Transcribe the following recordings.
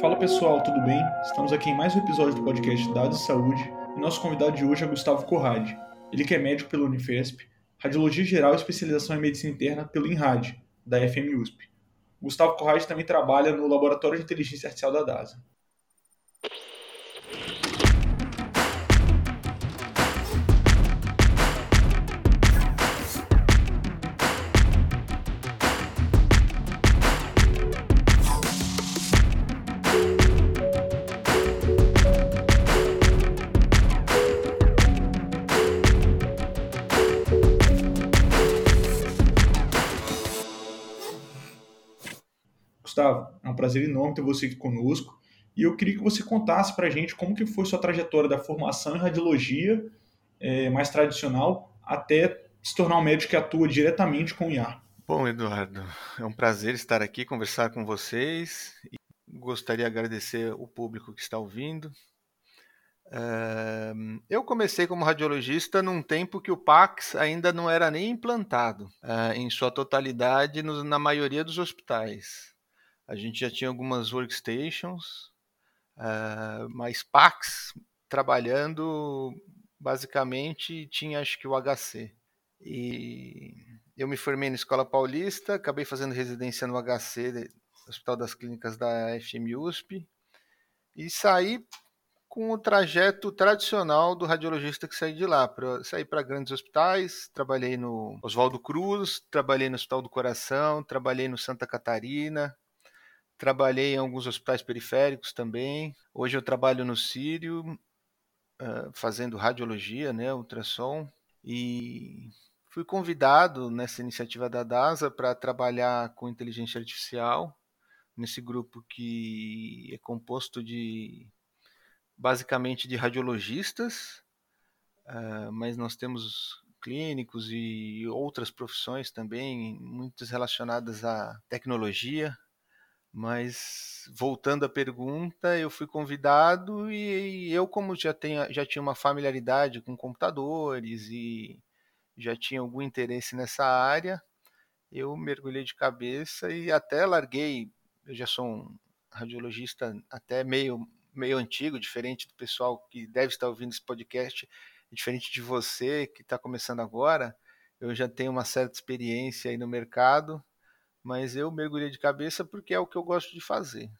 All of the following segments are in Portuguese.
Fala pessoal, tudo bem? Estamos aqui em mais um episódio do podcast Dados de Saúde e nosso convidado de hoje é Gustavo Corrade. Ele que é médico pela Unifesp, radiologia geral e especialização em medicina interna pelo INRAD, da FMUSP. Gustavo Corrade também trabalha no Laboratório de Inteligência Artificial da DASA. Gustavo, é um prazer enorme ter você aqui conosco. E eu queria que você contasse para a gente como que foi sua trajetória da formação em radiologia é, mais tradicional até se tornar um médico que atua diretamente com o IAR. Bom, Eduardo, é um prazer estar aqui, conversar com vocês. E gostaria de agradecer o público que está ouvindo. Uh, eu comecei como radiologista num tempo que o PAX ainda não era nem implantado uh, em sua totalidade na maioria dos hospitais. A gente já tinha algumas workstations, uh, mas Pax trabalhando basicamente tinha acho que o HC. E eu me formei na Escola Paulista, acabei fazendo residência no HC, Hospital das Clínicas da FMUSP, e saí com o trajeto tradicional do radiologista que saí de lá. Pra, saí para grandes hospitais, trabalhei no Oswaldo Cruz, trabalhei no Hospital do Coração, trabalhei no Santa Catarina, Trabalhei em alguns hospitais periféricos também. Hoje eu trabalho no Sírio, uh, fazendo radiologia, né, ultrassom. E fui convidado nessa iniciativa da DASA para trabalhar com inteligência artificial, nesse grupo que é composto de basicamente de radiologistas, uh, mas nós temos clínicos e outras profissões também, muitas relacionadas à tecnologia, mas voltando à pergunta, eu fui convidado e eu, como já, tenho, já tinha uma familiaridade com computadores e já tinha algum interesse nessa área, eu mergulhei de cabeça e até larguei. Eu já sou um radiologista até meio, meio antigo, diferente do pessoal que deve estar ouvindo esse podcast, diferente de você que está começando agora. Eu já tenho uma certa experiência aí no mercado mas eu mergulhei de cabeça porque é o que eu gosto de fazer.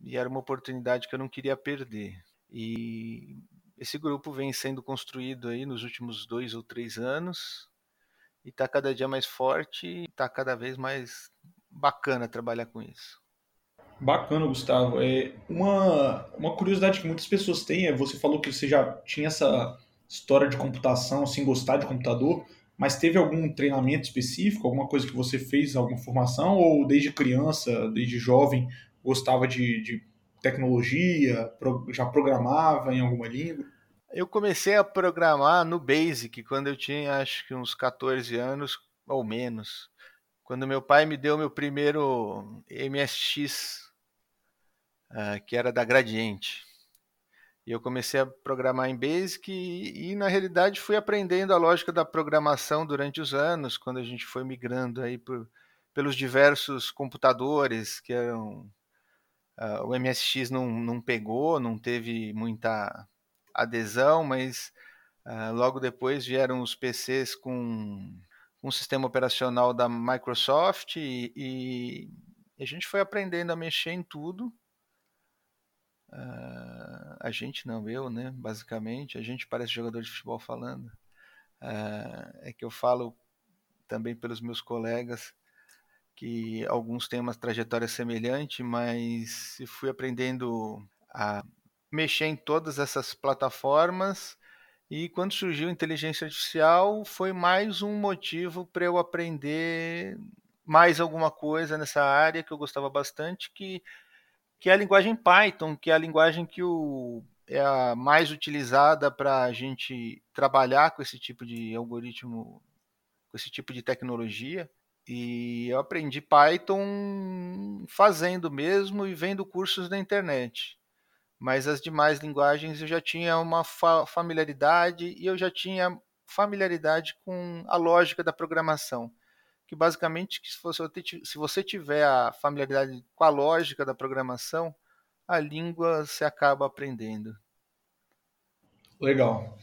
E era uma oportunidade que eu não queria perder. E esse grupo vem sendo construído aí nos últimos dois ou três anos e está cada dia mais forte e está cada vez mais bacana trabalhar com isso. Bacana, Gustavo. É uma, uma curiosidade que muitas pessoas têm é você falou que você já tinha essa história de computação, assim, gostar de computador. Mas teve algum treinamento específico, alguma coisa que você fez, alguma formação, ou desde criança, desde jovem, gostava de, de tecnologia, já programava em alguma língua? Eu comecei a programar no Basic quando eu tinha acho que uns 14 anos ou menos. Quando meu pai me deu meu primeiro MSX, ah, que era da Gradiente. E eu comecei a programar em Basic e, e, na realidade fui aprendendo a lógica da programação durante os anos, quando a gente foi migrando aí por, pelos diversos computadores que eram uh, o MSX não, não pegou, não teve muita adesão, mas uh, logo depois vieram os PCs com um sistema operacional da Microsoft e, e a gente foi aprendendo a mexer em tudo Uh, a gente não, eu, né? Basicamente, a gente parece jogador de futebol falando. Uh, é que eu falo também pelos meus colegas que alguns têm uma trajetória semelhante, mas fui aprendendo a mexer em todas essas plataformas e quando surgiu a inteligência artificial foi mais um motivo para eu aprender mais alguma coisa nessa área que eu gostava bastante, que que é a linguagem Python, que é a linguagem que o, é a mais utilizada para a gente trabalhar com esse tipo de algoritmo, com esse tipo de tecnologia. E eu aprendi Python fazendo mesmo e vendo cursos na internet. Mas as demais linguagens eu já tinha uma fa familiaridade e eu já tinha familiaridade com a lógica da programação que basicamente se você, se você tiver a familiaridade com a lógica da programação, a língua se acaba aprendendo. Legal.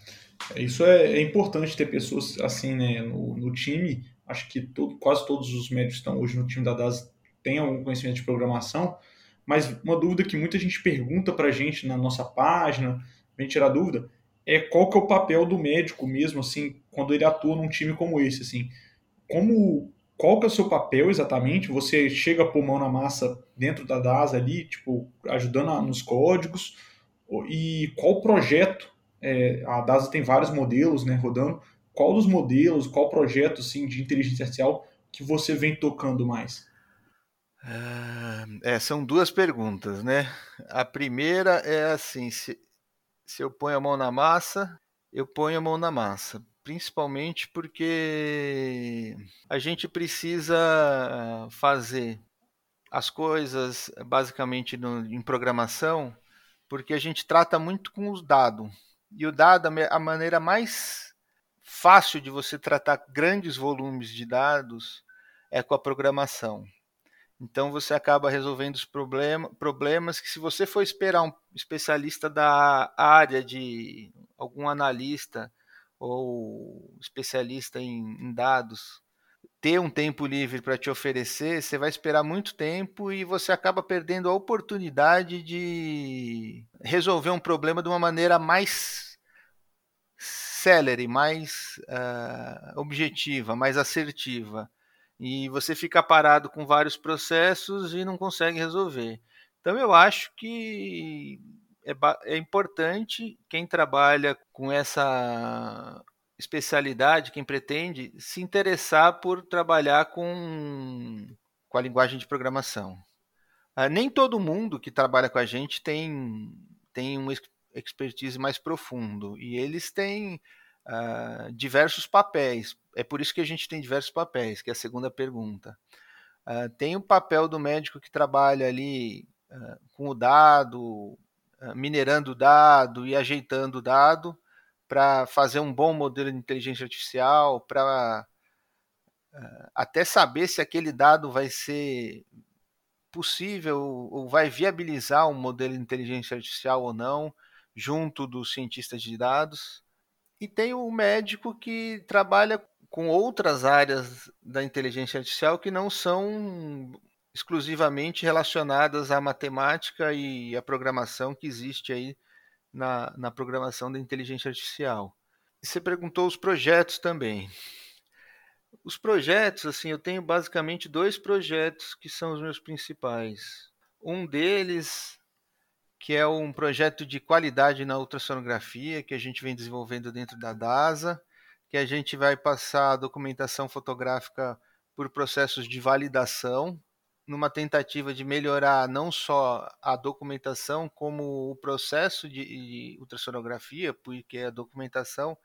Isso é, é importante ter pessoas assim né, no, no time. Acho que todo, quase todos os médicos que estão hoje no time da DAS têm algum conhecimento de programação. Mas uma dúvida que muita gente pergunta para a gente na nossa página, vem tirar dúvida, é qual que é o papel do médico mesmo, assim, quando ele atua num time como esse, assim. Como, qual que é o seu papel exatamente? Você chega a pôr mão na massa dentro da DAS ali, tipo, ajudando a, nos códigos? E qual projeto? É, a DASA tem vários modelos, né, rodando. Qual dos modelos, qual projeto, assim, de inteligência artificial que você vem tocando mais? É, são duas perguntas, né? A primeira é assim: se, se eu ponho a mão na massa, eu ponho a mão na massa. Principalmente porque a gente precisa fazer as coisas basicamente no, em programação, porque a gente trata muito com os dados. E o dado, a maneira mais fácil de você tratar grandes volumes de dados é com a programação. Então você acaba resolvendo os problema, problemas que se você for esperar um especialista da área de algum analista ou especialista em, em dados ter um tempo livre para te oferecer, você vai esperar muito tempo e você acaba perdendo a oportunidade de resolver um problema de uma maneira mais célere, mais uh, objetiva, mais assertiva e você fica parado com vários processos e não consegue resolver. Então eu acho que é, é importante quem trabalha com essa especialidade, quem pretende se interessar por trabalhar com, com a linguagem de programação. Ah, nem todo mundo que trabalha com a gente tem, tem um expertise mais profundo e eles têm uh, diversos papéis. É por isso que a gente tem diversos papéis, que é a segunda pergunta. Uh, tem o papel do médico que trabalha ali com o dado, minerando o dado e ajeitando dado para fazer um bom modelo de inteligência artificial, para até saber se aquele dado vai ser possível ou vai viabilizar um modelo de inteligência artificial ou não, junto dos cientistas de dados. E tem o médico que trabalha com outras áreas da inteligência artificial que não são exclusivamente relacionadas à matemática e à programação que existe aí na, na programação da inteligência artificial. Você perguntou os projetos também. Os projetos, assim, eu tenho basicamente dois projetos que são os meus principais. Um deles que é um projeto de qualidade na ultrassonografia que a gente vem desenvolvendo dentro da DASA, que a gente vai passar a documentação fotográfica por processos de validação, numa tentativa de melhorar não só a documentação, como o processo de, de ultrassonografia, porque a documentação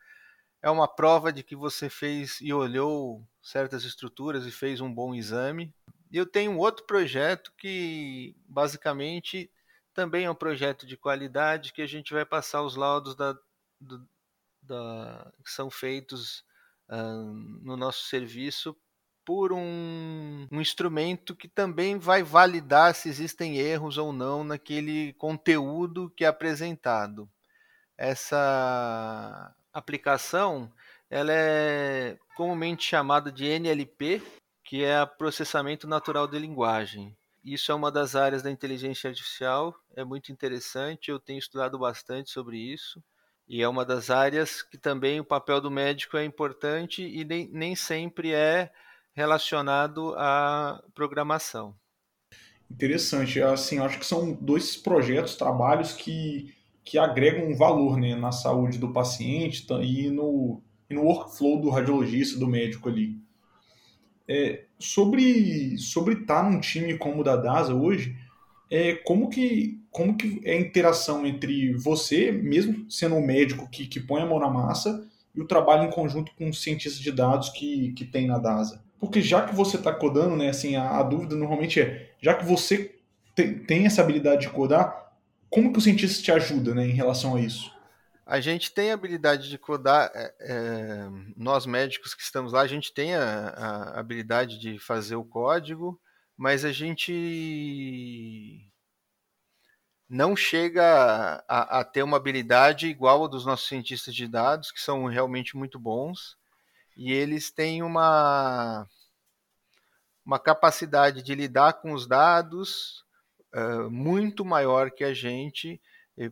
é uma prova de que você fez e olhou certas estruturas e fez um bom exame. E eu tenho outro projeto que basicamente também é um projeto de qualidade que a gente vai passar os laudos da, do, da, que são feitos no nosso serviço por um, um, instrumento que também vai validar se existem erros ou não naquele conteúdo que é apresentado. Essa aplicação ela é comumente chamada de NLP, que é processamento natural de linguagem. Isso é uma das áreas da inteligência artificial, é muito interessante, eu tenho estudado bastante sobre isso. E é uma das áreas que também o papel do médico é importante e nem, nem sempre é relacionado à programação. Interessante. Assim, acho que são dois projetos, trabalhos que, que agregam um valor né, na saúde do paciente e no, e no workflow do radiologista, do médico ali. É, sobre sobre estar tá num time como o da DASA hoje, é, como, que, como que é a interação entre você, mesmo sendo um médico que, que põe a mão na massa, e o trabalho em conjunto com os cientistas de dados que, que tem na DASA? Porque já que você está codando, né, assim, a, a, dúvida normalmente é, já que você te, tem essa habilidade de codar, como que o cientista te ajuda né, em relação a isso? A gente tem a habilidade de codar, é, é, nós médicos que estamos lá, a gente tem a, a, habilidade de fazer o código, mas a gente não chega a, a, ter uma habilidade igual a dos nossos cientistas de dados, que são realmente muito bons, e eles têm uma, uma capacidade de lidar com os dados uh, muito maior que a gente,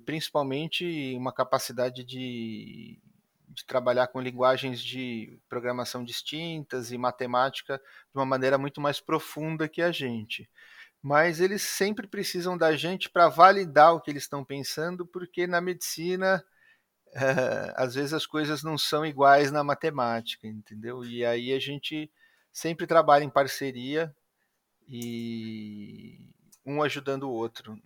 principalmente uma capacidade de, de trabalhar com linguagens de programação distintas e matemática de uma maneira muito mais profunda que a gente. Mas eles sempre precisam da gente para validar o que eles estão pensando, porque na medicina às vezes as coisas não são iguais na matemática, entendeu? E aí a gente sempre trabalha em parceria e um ajudando o outro.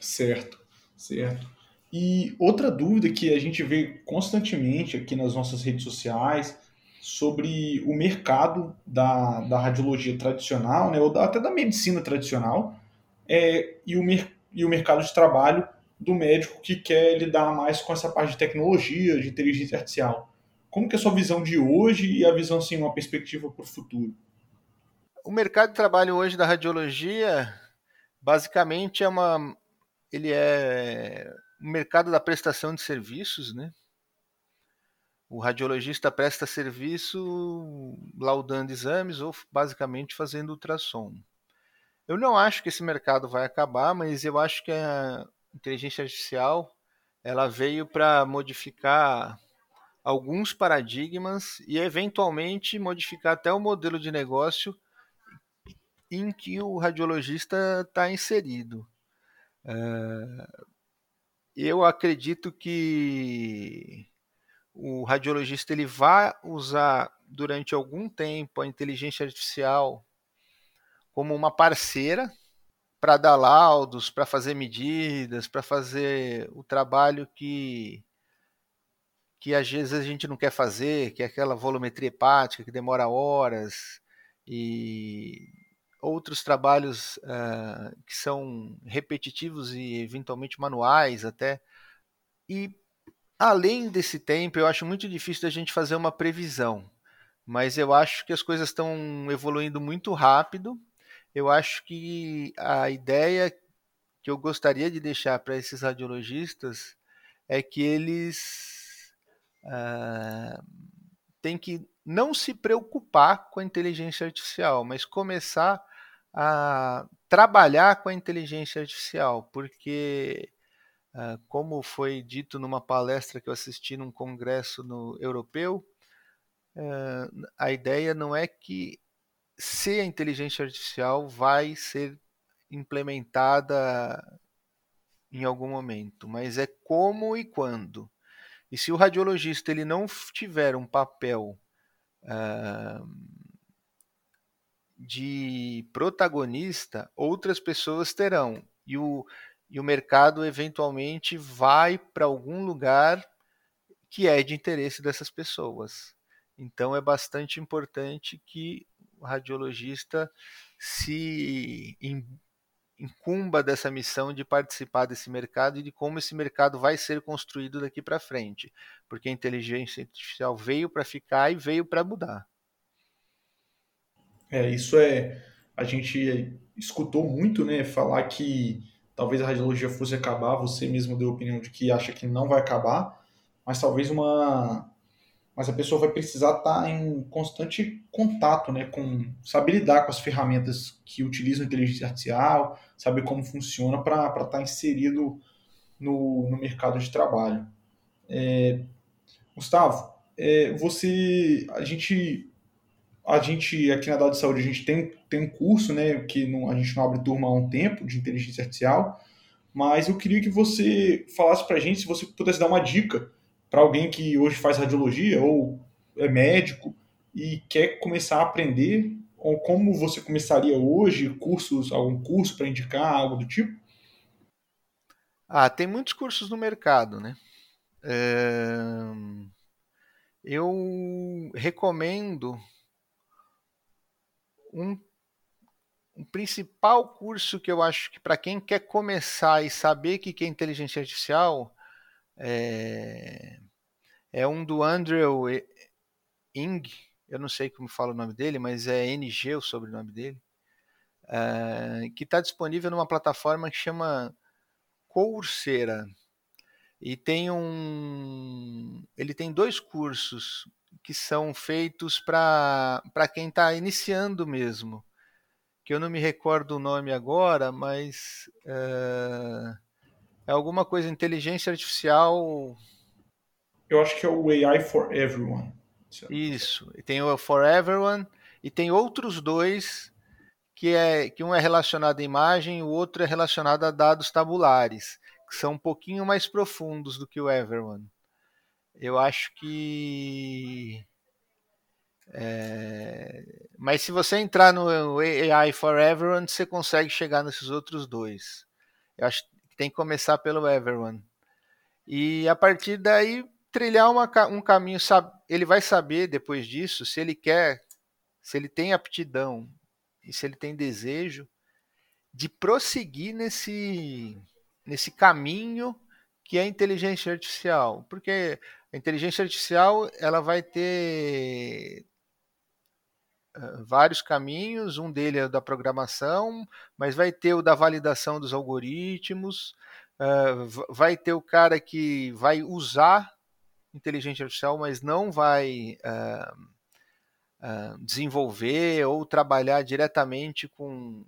Certo, certo. E outra dúvida que a gente vê constantemente aqui nas nossas redes sociais sobre o mercado da, da radiologia tradicional, né, ou da, até da medicina tradicional, é, e, o mer, e o mercado de trabalho do médico que quer lidar mais com essa parte de tecnologia, de inteligência artificial. Como que é a sua visão de hoje e a visão, assim, uma perspectiva para o futuro? O mercado de trabalho hoje da radiologia, basicamente, é uma, ele é um mercado da prestação de serviços, né? O radiologista presta serviço laudando exames ou basicamente fazendo ultrassom. Eu não acho que esse mercado vai acabar, mas eu acho que a inteligência artificial ela veio para modificar alguns paradigmas e eventualmente modificar até o modelo de negócio em que o radiologista está inserido. Uh, eu acredito que o radiologista ele vai usar durante algum tempo a inteligência artificial como uma parceira para dar laudos, para fazer medidas, para fazer o trabalho que que às vezes a gente não quer fazer, que é aquela volumetria hepática que demora horas e outros trabalhos uh, que são repetitivos e eventualmente manuais até e Além desse tempo, eu acho muito difícil da gente fazer uma previsão, mas eu acho que as coisas estão evoluindo muito rápido. Eu acho que a ideia que eu gostaria de deixar para esses radiologistas é que eles uh, têm que não se preocupar com a inteligência artificial, mas começar a trabalhar com a inteligência artificial, porque ah, como foi dito numa palestra que eu assisti num congresso no europeu, ah, a ideia não é que se a inteligência artificial vai ser implementada em algum momento, mas é como e quando. E se o radiologista ele não tiver um papel uh, de protagonista, outras pessoas terão. E o, e o mercado eventualmente vai para algum lugar que é de interesse dessas pessoas. Então é bastante importante que radiologista se incumba dessa missão de participar desse mercado e de como esse mercado vai ser construído daqui para frente, porque a inteligência artificial veio para ficar e veio para mudar. É, isso é a gente escutou muito, né, falar que talvez a radiologia fosse acabar, você mesmo deu a opinião de que acha que não vai acabar, mas talvez uma mas a pessoa vai precisar estar em constante contato, né, com saber lidar com as ferramentas que utilizam inteligência artificial, saber como funciona para estar inserido no, no mercado de trabalho. É, Gustavo, é, você, a gente, a gente aqui na Dado de Saúde a gente tem, tem um curso, né, que não, a gente não abre turma há um tempo de inteligência artificial, mas eu queria que você falasse para a gente se você pudesse dar uma dica para alguém que hoje faz radiologia ou é médico e quer começar a aprender, ou como você começaria hoje, cursos, algum curso para indicar, algo do tipo? Ah, tem muitos cursos no mercado, né? É... Eu recomendo um o principal curso que eu acho que para quem quer começar e saber o que é inteligência artificial é, é um do Andrew Ng, eu não sei como fala o nome dele, mas é NG o sobrenome dele. uh, que está disponível numa plataforma que chama Coursera. E tem um. Ele tem dois cursos que são feitos para quem está iniciando mesmo. Que eu não me recordo o nome agora, mas uh, é alguma coisa inteligência artificial. Eu acho que é o AI for Everyone. Isso. E tem o For Everyone e tem outros dois que é que um é relacionado à imagem, o outro é relacionado a dados tabulares que são um pouquinho mais profundos do que o Everone. Eu acho que. É... Mas se você entrar no AI for Everyone, você consegue chegar nesses outros dois. Eu acho tem que começar pelo Everone. E a partir daí, trilhar uma, um caminho. Ele vai saber depois disso se ele quer, se ele tem aptidão e se ele tem desejo de prosseguir nesse nesse caminho que é a inteligência artificial, porque a inteligência artificial ela vai ter vários caminhos, um deles é o da programação, mas vai ter o da validação dos algoritmos, vai ter o cara que vai usar inteligência artificial, mas não vai desenvolver ou trabalhar diretamente com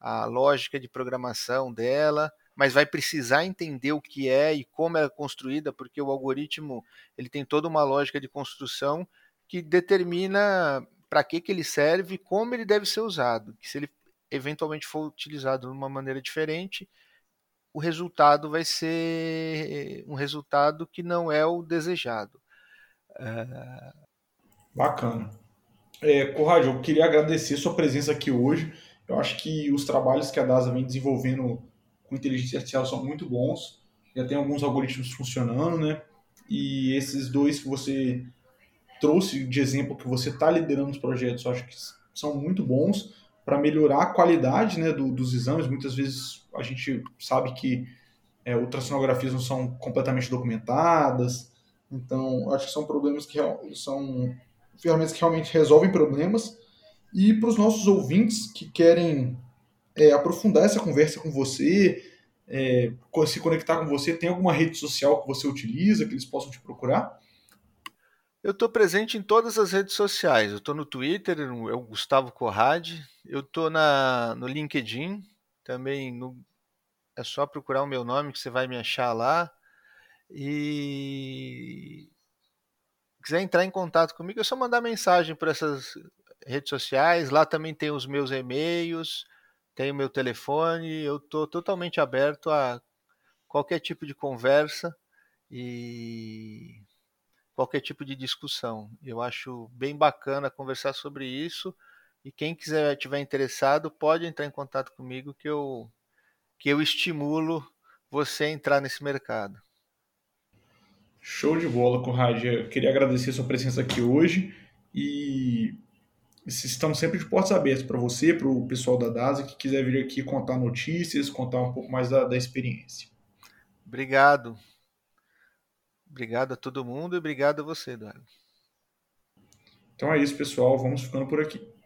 a lógica de programação dela mas vai precisar entender o que é e como é construída, porque o algoritmo ele tem toda uma lógica de construção que determina para que, que ele serve e como ele deve ser usado. Que se ele eventualmente for utilizado de uma maneira diferente, o resultado vai ser um resultado que não é o desejado. É... Bacana. É, Conrad, eu queria agradecer sua presença aqui hoje. Eu acho que os trabalhos que a DASA vem desenvolvendo com inteligência artificial são muito bons, já tem alguns algoritmos funcionando, né? E esses dois que você trouxe de exemplo que você está liderando os projetos, eu acho que são muito bons para melhorar a qualidade né, do, dos exames. Muitas vezes a gente sabe que é, ultrassonografias não são completamente documentadas, então acho que são problemas que são ferramentas que realmente resolvem problemas. E para os nossos ouvintes que querem é, aprofundar essa conversa com você, é, se conectar com você? Tem alguma rede social que você utiliza, que eles possam te procurar? Eu estou presente em todas as redes sociais. Eu estou no Twitter, é o Gustavo Corrade. Eu estou no LinkedIn, também no, é só procurar o meu nome que você vai me achar lá. E quiser entrar em contato comigo, é só mandar mensagem por essas redes sociais. Lá também tem os meus e-mails tenho meu telefone, eu estou totalmente aberto a qualquer tipo de conversa e qualquer tipo de discussão. Eu acho bem bacana conversar sobre isso e quem quiser tiver interessado pode entrar em contato comigo que eu que eu estimulo você a entrar nesse mercado. Show de bola, Conrad. Eu queria agradecer a sua presença aqui hoje e estamos sempre de portas abertas para você, para o pessoal da DASA que quiser vir aqui contar notícias, contar um pouco mais da, da experiência. Obrigado. Obrigado a todo mundo e obrigado a você, Eduardo. Então é isso, pessoal. Vamos ficando por aqui.